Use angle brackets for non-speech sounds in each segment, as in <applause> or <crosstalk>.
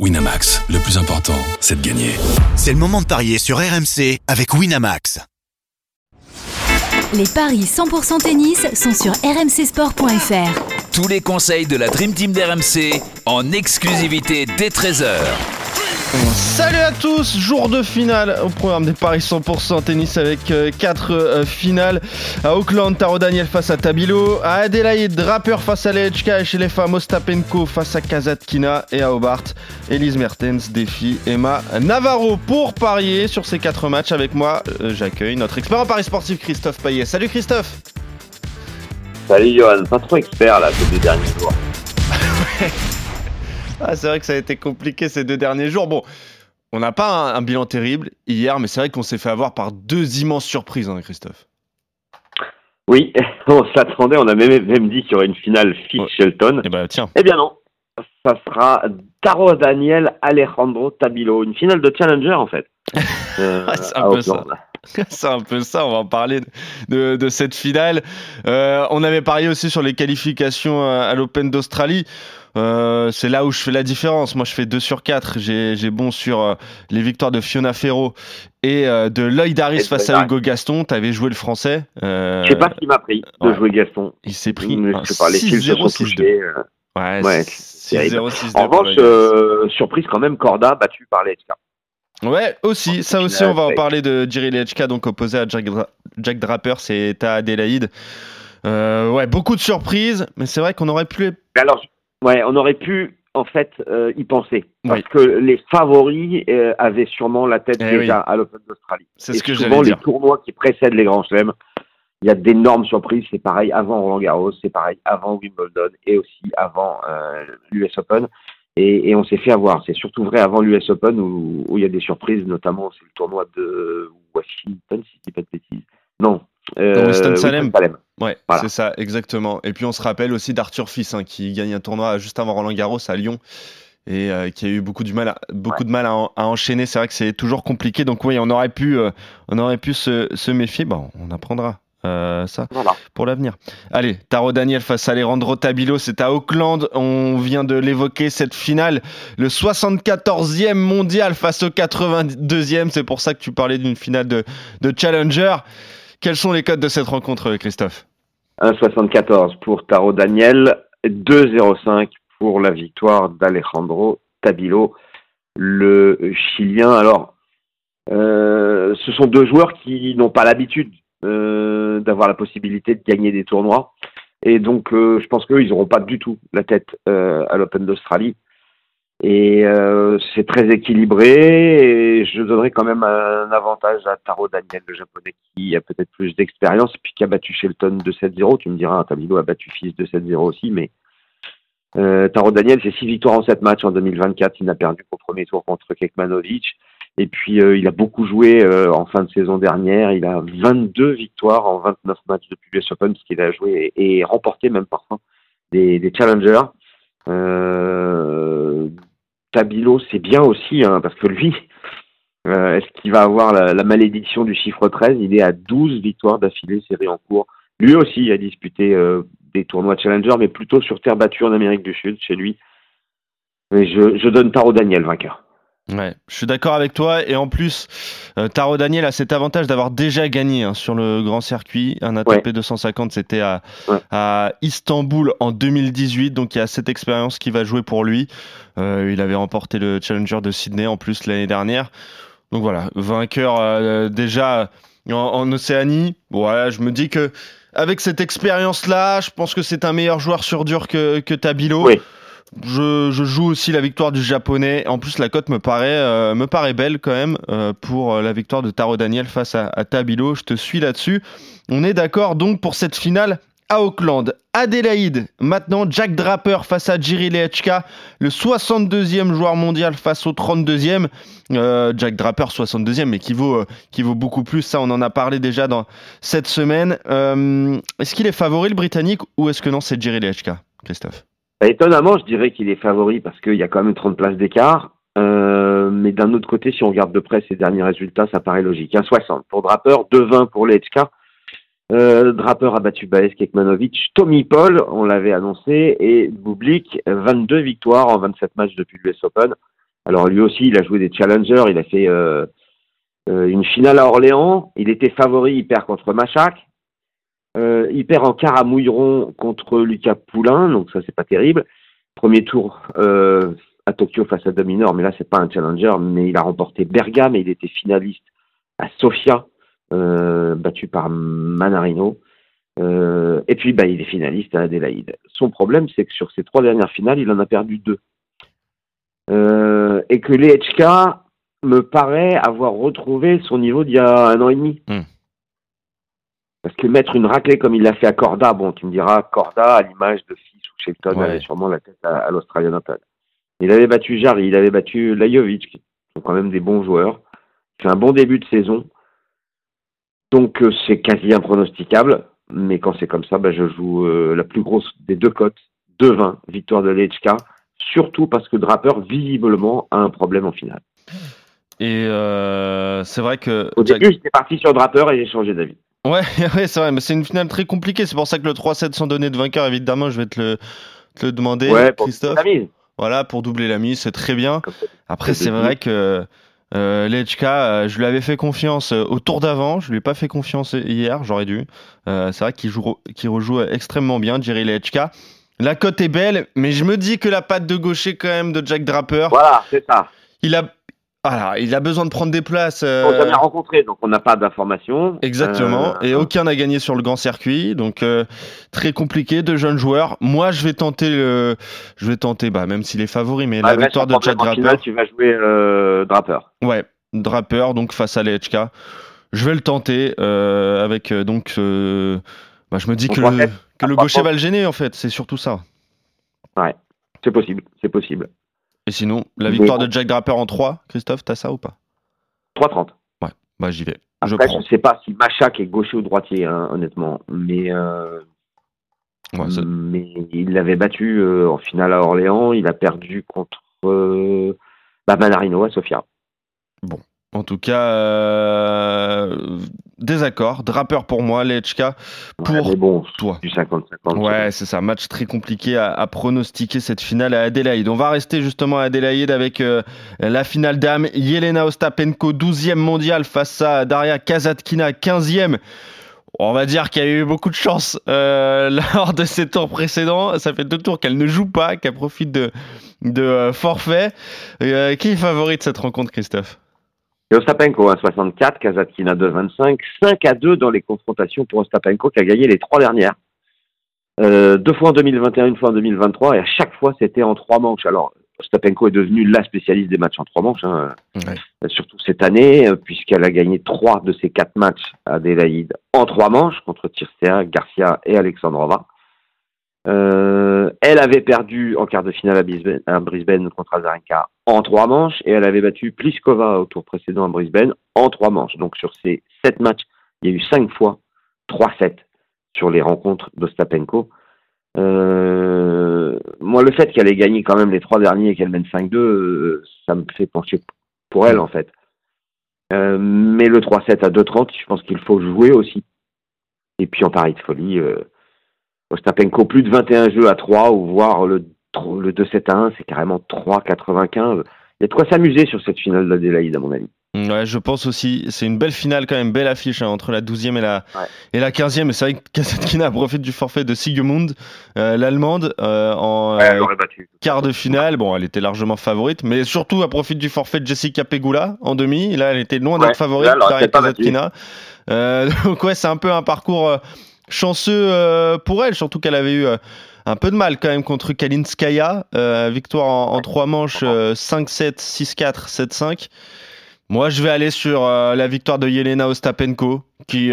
Winamax, le plus important, c'est de gagner. C'est le moment de parier sur RMC avec Winamax. Les paris 100% tennis sont sur rmcsport.fr. Tous les conseils de la Dream Team d'RMC en exclusivité dès 13h. Salut à tous, jour de finale au programme des Paris 100% tennis avec 4 euh, euh, finales. À Auckland, Taro Daniel face à Tabilo. À Adelaide, Draper face à Lechka. Et chez les femmes, Ostapenko face à Kazatkina. Et à Hobart, Elise Mertens défie Emma Navarro. Pour parier sur ces 4 matchs avec moi, euh, j'accueille notre expert en Paris sportif Christophe Payet. Salut Christophe Salut Johan, pas trop expert là ces deux derniers jours. <laughs> Ah, c'est vrai que ça a été compliqué ces deux derniers jours. Bon, on n'a pas un, bilan terrible hier, mais c'est vrai qu'on s'est fait avoir par deux immenses surprises, hein, Christophe. Oui, <laughs> on s'attendait, on a même, même dit qu'il y aurait une finale Fitch-Shelton. Eh ben tiens. Eh bien non, ça sera Taro Daniel Alejandro Tabilo, une finale de Challenger en fait. <laughs> Euh, c'est un peu ça. <laughs> C'est un peu ça, on va en parler de, cette finale. Euh, on avait parié aussi sur les qualifications à l'Open d'Australie. Euh, c'est là où je fais la différence. Moi, je fais 2 sur 4. J'ai bon sur euh, les victoires de Fiona Ferro et euh, de Lloyd Harris face à Hugo Gaston. Tu avais joué le français. Je sais pas ce qui m'a pris de jouer Gaston. Il s'est pris 6-0, 6-2. Ouais, ouais 6-0, En revanche, surprise quand même, Corda battu par les Ouais, aussi, ça aussi, on va en parler de Jerry Lechka, donc opposé à Jack, Jack Draper, c'est à Adélaïde. ouais, beaucoup de surprises, mais c'est vrai qu'on aurait pu. Alors, Ouais, on aurait pu en fait euh, y penser parce que les favoris euh, avaient sûrement la tête eh déjà à l'Open d'Australie. C'est ce que souvent les tournois qui précèdent les grands chelems, il y a d'énormes surprises. C'est pareil avant Roland Garros, c'est pareil avant Wimbledon et aussi avant euh, l'US Open. Et, on s'est fait avoir. C'est surtout vrai avant l'US Open où, où, il y a des surprises, notamment c'est le tournoi de Washington, si je dis pas de bêtises. Non, euh, Winston-Salem. Ouais, c'est ça, exactement. Et puis on se rappelle aussi d'Arthur Fils, hein, qui gagne un tournoi juste avant Roland Garros à Lyon et euh, qui a eu beaucoup, du mal à, beaucoup de mal à, enchaîner. C'est vrai que c'est toujours compliqué. Donc oui, on aurait pu, euh, on aurait pu se, se méfier. Bon, on apprendra. Euh, ça pour l'avenir. Allez, Taro Daniel face à Alejandro Tabilo, c'est à Auckland. On vient de l'évoquer cette finale, le 74e mondial face au 82e. C'est pour ça que tu parlais d'une finale de, de Challenger. Quels sont les codes de cette rencontre, Christophe? 1,74 pour Taro Daniel, 2,05 pour la victoire d'Alejandro Tabilo, le Chilien. Alors, euh, ce sont deux joueurs qui n'ont pas l'habitude euh, d'avoir la possibilité de gagner des tournois. Et donc, euh, je pense qu'eux, ils n'auront pas du tout la tête à l'Open d'Australie. Et euh, c'est très équilibré. Et je donnerais quand même un avantage à Taro Daniel, le japonais, qui a peut-être plus d'expérience, puis qui a battu Shelton de 7-0. Tu me diras, Tamilo a battu Fils de 7-0 aussi, mais euh, Taro Daniel, c'est 6 victoires en 7 matchs en 2024. Il n'a perdu qu'au premier tour contre Kekmanovic. Et puis, euh, il a beaucoup joué euh, en fin de saison dernière. Il a 22 victoires en 29 matchs depuis l'US Open, parce qu'il a joué et, remporté même parfois des, des challengers. Euh, Tabilo, c'est bien aussi, hein, parce que lui, <laughs> euh, est-ce qu'il va avoir la, malédiction du chiffre 13 Il est à 12 victoires d'affilée série en cours. Lui aussi a disputé euh, des tournois Challenger, mais plutôt sur terre battue en Amérique du Sud, chez lui. Je, je donne Taro Daniel vainqueur. Ouais, je suis d'accord avec toi. Et en plus, euh, Taro Daniel a cet avantage d'avoir déjà gagné hein, sur le grand circuit. Un ATP 250, c'était à, à, Istanbul en 2018. Donc il y a cette expérience qui va jouer pour lui. Euh, il avait remporté le Challenger de Sydney en plus l'année dernière. Donc voilà, vainqueur euh, déjà en, Océanie. Voilà, je me dis que avec cette expérience-là, je pense que c'est un meilleur joueur sur dur que, que Tabilo. Oui. Je, joue aussi la victoire du japonais. En plus, la cote me paraît, euh, me paraît belle quand même euh, pour euh, la victoire de Taro Daniel face à, Tabilo. Je te suis là-dessus. On est d'accord donc pour cette finale à Auckland. Adélaïde, maintenant Jack Draper face à Jiri Lechka, le 62e joueur mondial face au 32e. Jack Draper 62e, mais qui vaut, qui vaut beaucoup plus. Ça, on en a parlé déjà dans cette semaine. est-ce qu'il est favori le Britannique ou est-ce que non, c'est Jiri Lechka, Christophe? Étonnamment, je dirais qu'il est favori parce qu'il y a quand même 30 places d'écart. Euh, mais d'un autre côté, si on regarde de près ses derniers résultats, ça paraît logique. 1,60 pour Draper, 2,20 pour Lechka. Euh, Draper a battu Baez Kekmanovic, Tommy Paul, on l'avait annoncé, et Bublik, 22 victoires en 27 matchs depuis l'US Open. Alors lui aussi, il a joué des challengers, il a fait euh, euh, une finale à Orléans, il était favori, il perd contre Machac. Euh, il perd en quart à Mouilleron contre Lucas Poulain, donc ça c'est pas terrible. Premier tour à Tokyo face à Dominor, mais là c'est pas un challenger, mais il a remporté Bergame et il était finaliste à Sofia, battu par Manarino. et puis bah, il est finaliste à Adélaïde. Son problème c'est que sur ses trois dernières finales, il en a perdu deux. et que les HK me paraît avoir retrouvé son niveau d'il y a un an et demi. Hmm. Parce que mettre une raclée comme il l'a fait à Corda, bon, tu me diras, Corda, à l'image de Fils ou Shelton, avait sûrement la tête à, l'Australian Open. Il avait battu Jarry, il avait battu Lajovic, qui sont quand même des bons joueurs. C'est un bon début de saison. Donc euh, c'est quasi impronosticable. Mais quand c'est comme ça, bah, je joue euh, la plus grosse des deux cotes, 2-20, victoire de l'HK. Surtout parce que Draper, visiblement, a un problème en finale. Et euh, c'est vrai que. Au début, j'étais parti sur Draper et j'ai changé d'avis. Ouais, <laughs> ouais c'est vrai, mais c'est une finale très compliquée. C'est pour ça que le 3-7 sans donner de vainqueur, évidemment, je vais te le, te le demander, ouais, pour Christophe. La mise. Voilà, pour doubler la mise, c'est très bien. Après, c'est vrai que euh, l'HK, euh, je lui avais fait confiance euh, au tour d'avant, je lui ai pas fait confiance hier, j'aurais dû. c'est vrai qu'il joue, qu'il rejoue extrêmement bien, Jerry LHK. La cote est belle, mais je me dis que la patte de gaucher quand même de Jack Draper. Voilà, c'est ça. Il a voilà, il a besoin de prendre des places. Euh... On jamais rencontré, donc on n'a pas d'informations. Exactement. Euh, et aucun n'a gagné sur le grand circuit, donc euh, très compliqué. De jeunes joueurs. Moi, je vais tenter le, je vais tenter, bah même s'il est favori, mais la victoire de Jack Draper. tu vas jouer euh, Draper. Ouais, Draper, donc face à l'HK. Je vais le tenter avec donc. Bah, je me dis que le, que le gaucher va le gêner en fait. C'est surtout ça. Ouais, c'est possible, c'est possible. Et sinon, la victoire de Jack Draper en 3, Christophe, t'as ça ou pas 3-30. Ouais, bah j'y vais. je prends. Je sais pas si Machak est gaucher ou droitier, hein, honnêtement. Mais, euh, mais il l'avait battu euh, en finale à Orléans. Il a perdu contre euh, bah, Manarino à Sofia. Bon, en tout cas, euh, désaccord. Draper pour moi, les pour bon, toi. Du 50-50. Ouais, c'est ça. Match très compliqué à, pronostiquer cette finale à Adélaïde. On va rester justement à Adélaïde avec euh, la finale d'âme. Yelena Ostapenko, 12e mondial face à Daria Kazatkina, 15e. On va dire qu'il y a eu beaucoup de chance euh, <laughs> lors de ces tours précédents. Ça fait deux tours qu'elle ne joue pas, qu'elle profite de, de forfait. qui est favori de cette rencontre, Christophe? Ostapenko 1,64, Kazatkina 2,25, 5 à 2 dans les confrontations pour Ostapenko qui a gagné les trois dernières. Euh, deux fois en 2021, une fois en 2023, et à chaque fois c'était en trois manches. Alors, Ostapenko est devenu la spécialiste des matchs en trois manches, hein, surtout cette année, euh, puisqu'elle a gagné trois de ses quatre matchs à Adélaïde en trois manches contre Tircea, Garcia et Alexandrova. Euh, elle avait perdu en quart de finale à Brisbane, contre Azarenka en trois manches et elle avait battu Pliskova au tour précédent à Brisbane en trois manches. Donc sur ces sept matchs, il y a eu cinq fois 3-7 sur les rencontres d'Ostapenko. Euh, moi, le fait qu'elle ait gagné quand même les trois derniers et qu'elle mène 5-2, euh, ça me fait pencher pour elle en fait. Euh, mais le 3-7 à 2-30, je pense qu'il faut jouer aussi. Et puis en pari de folie, euh, Ostapenko plus de 21 jeux à 3 ou voir le, le 2-7 à 1, c'est carrément 3-95. Il y a de quoi s'amuser sur cette finale d'Adélaïde, à mon avis. Ouais, je pense aussi. C'est une belle finale quand même, belle affiche hein, entre la 12e et la, et la 15e. C'est vrai que Kasatkina <laughs> profite du forfait de Sigemund, euh, l'allemande, euh, en euh, quart de finale. Bon, elle était largement favorite, mais surtout elle profite du forfait de Jessica Pegula en demi. Là, elle était loin d'être favorite, Kasatkina. <laughs> donc ouais, c'est un peu un parcours chanceux euh, pour elle, surtout qu'elle avait eu euh, un peu de mal quand même contre Kalinskaya. Euh, victoire en, trois manches, 5-7, 6-4, 7-5. Moi, je vais aller sur la victoire de Yelena Ostapenko, qui,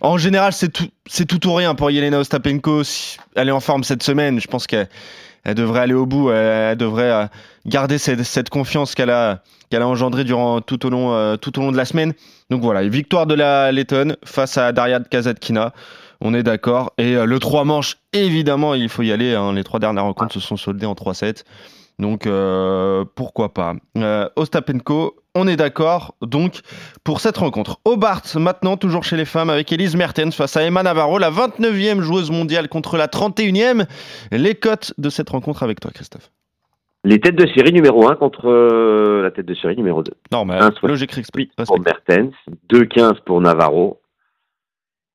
en général, c'est tout, ou rien pour Yelena Ostapenko. Si elle est en forme cette semaine, je pense qu'elle elle devrait aller au bout. Elle, devrait garder cette, cette confiance qu'elle a, qu'elle a engendrée durant tout au long, tout au long de la semaine. Donc voilà, victoire de la Letton face à Daria Kazatkina. On est d'accord. Et euh, le 3 manches, évidemment, il faut y aller. Hein. Les trois dernières rencontres se sont soldées en 3-7. Donc euh, pourquoi pas. Euh, Ostapenko, on est d'accord. Donc pour cette rencontre. Hobart, maintenant, toujours chez les femmes, avec Elise Mertens face à Emma Navarro, la 29e joueuse mondiale contre la 31e. Les cotes de cette rencontre avec toi, Christophe. Les têtes de série numéro 1 contre euh, la tête de série numéro 2. Normal, logique pour Mertens, 2-15 pour Navarro.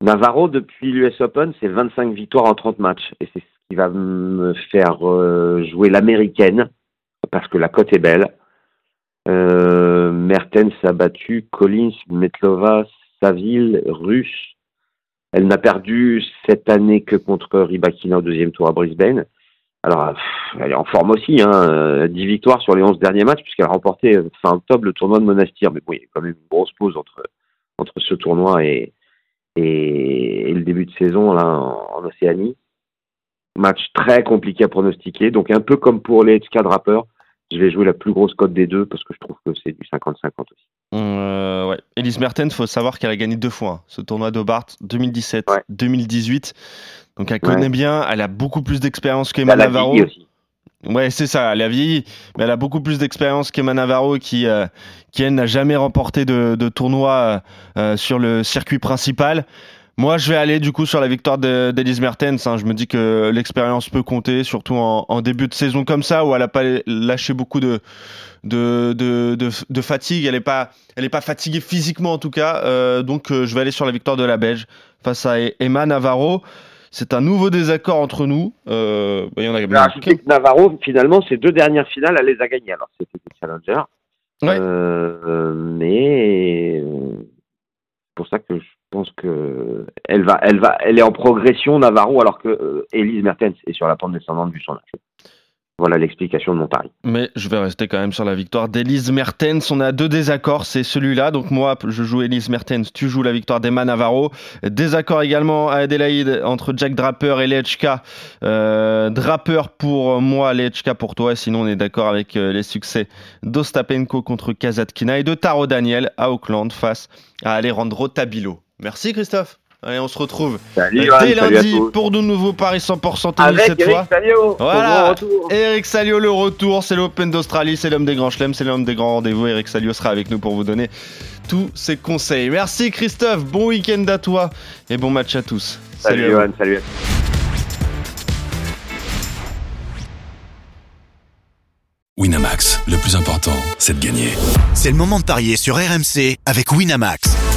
Navarro, depuis l'US Open, c'est 25 victoires en 30 matchs. Et c'est ce qui va me faire euh, jouer l'américaine, parce que la cote est belle. Euh, Mertens a battu Collins, Metlova, Saville, Russe. Elle n'a perdu cette année que contre Ribakina au deuxième tour à Brisbane. Alors, elle est en forme aussi, hein, 10 victoires sur les 11 derniers matchs, puisqu'elle a remporté fin octobre le tournoi de Monastir. Mais bon, il y a quand même une grosse pause entre, entre ce tournoi et, et, le début de saison là, en, Océanie. Match très compliqué à pronostiquer. Donc, un peu comme pour les HK Drappers, je vais jouer la plus grosse cote des deux parce que je trouve que c'est du 50-50 aussi. Euh, ouais. Elise Mertens, il faut savoir qu'elle a gagné deux fois hein, ce tournoi d'Hobart 2017, 2018. Donc elle connaît bien, elle a beaucoup plus d'expérience qu'Emma Navarro. Aussi. Ouais, c'est ça, elle a vieilli, mais elle a beaucoup plus d'expérience qu'Emma Navarro qui, euh, qui elle, n'a jamais remporté de, de tournoi euh, sur le circuit principal. Moi, je vais aller du coup sur la victoire d'Elise Mertens. Hein. Je me dis que l'expérience peut compter, surtout en, début de saison comme ça, où elle n'a pas lâché beaucoup de, de, de, fatigue. Elle n'est pas, elle pas fatiguée physiquement en tout cas. Euh, donc, je vais aller sur la victoire de la Belge face à Emma Navarro. C'est un nouveau désaccord entre nous. Euh, bah, y en a Navarro, finalement, ses deux dernières finales, elle les a gagnées. Alors, c'était des challengers. Euh, mais c'est pour ça que je pense que elle va, elle va, elle est en progression Navarro, alors que euh, Elise Mertens est sur la pente descendante du son âge. Voilà l'explication de mon pari. Mais je vais rester quand même sur la victoire d'Elise Mertens. On a deux désaccords, c'est celui-là. Donc moi, je joue Elise Mertens, tu joues la victoire d'Emma Navarro. Désaccord également à Adélaïde entre Jack Draper et Lechka. Euh, Draper pour moi, Lechka pour toi. Sinon, on est d'accord avec euh, les succès d'Ostapenko contre Kazatkina et de Taro Daniel à Auckland face à Alejandro Tabilo. Merci Christophe. Allez, on se retrouve dès lundi pour de nouveaux paris 100% tennis cette Eric fois. Salio, voilà, Eric Salio le retour, c'est l'Open d'Australie, c'est l'homme des grands chelems, c'est l'homme des grands rendez-vous. Eric Salio sera avec nous pour vous donner tous ses conseils. Merci Christophe, bon week-end à toi et bon match à tous. Salut, salut Johan, salut. Winamax, le plus important, c'est de gagner. C'est le moment de parier sur RMC avec Winamax.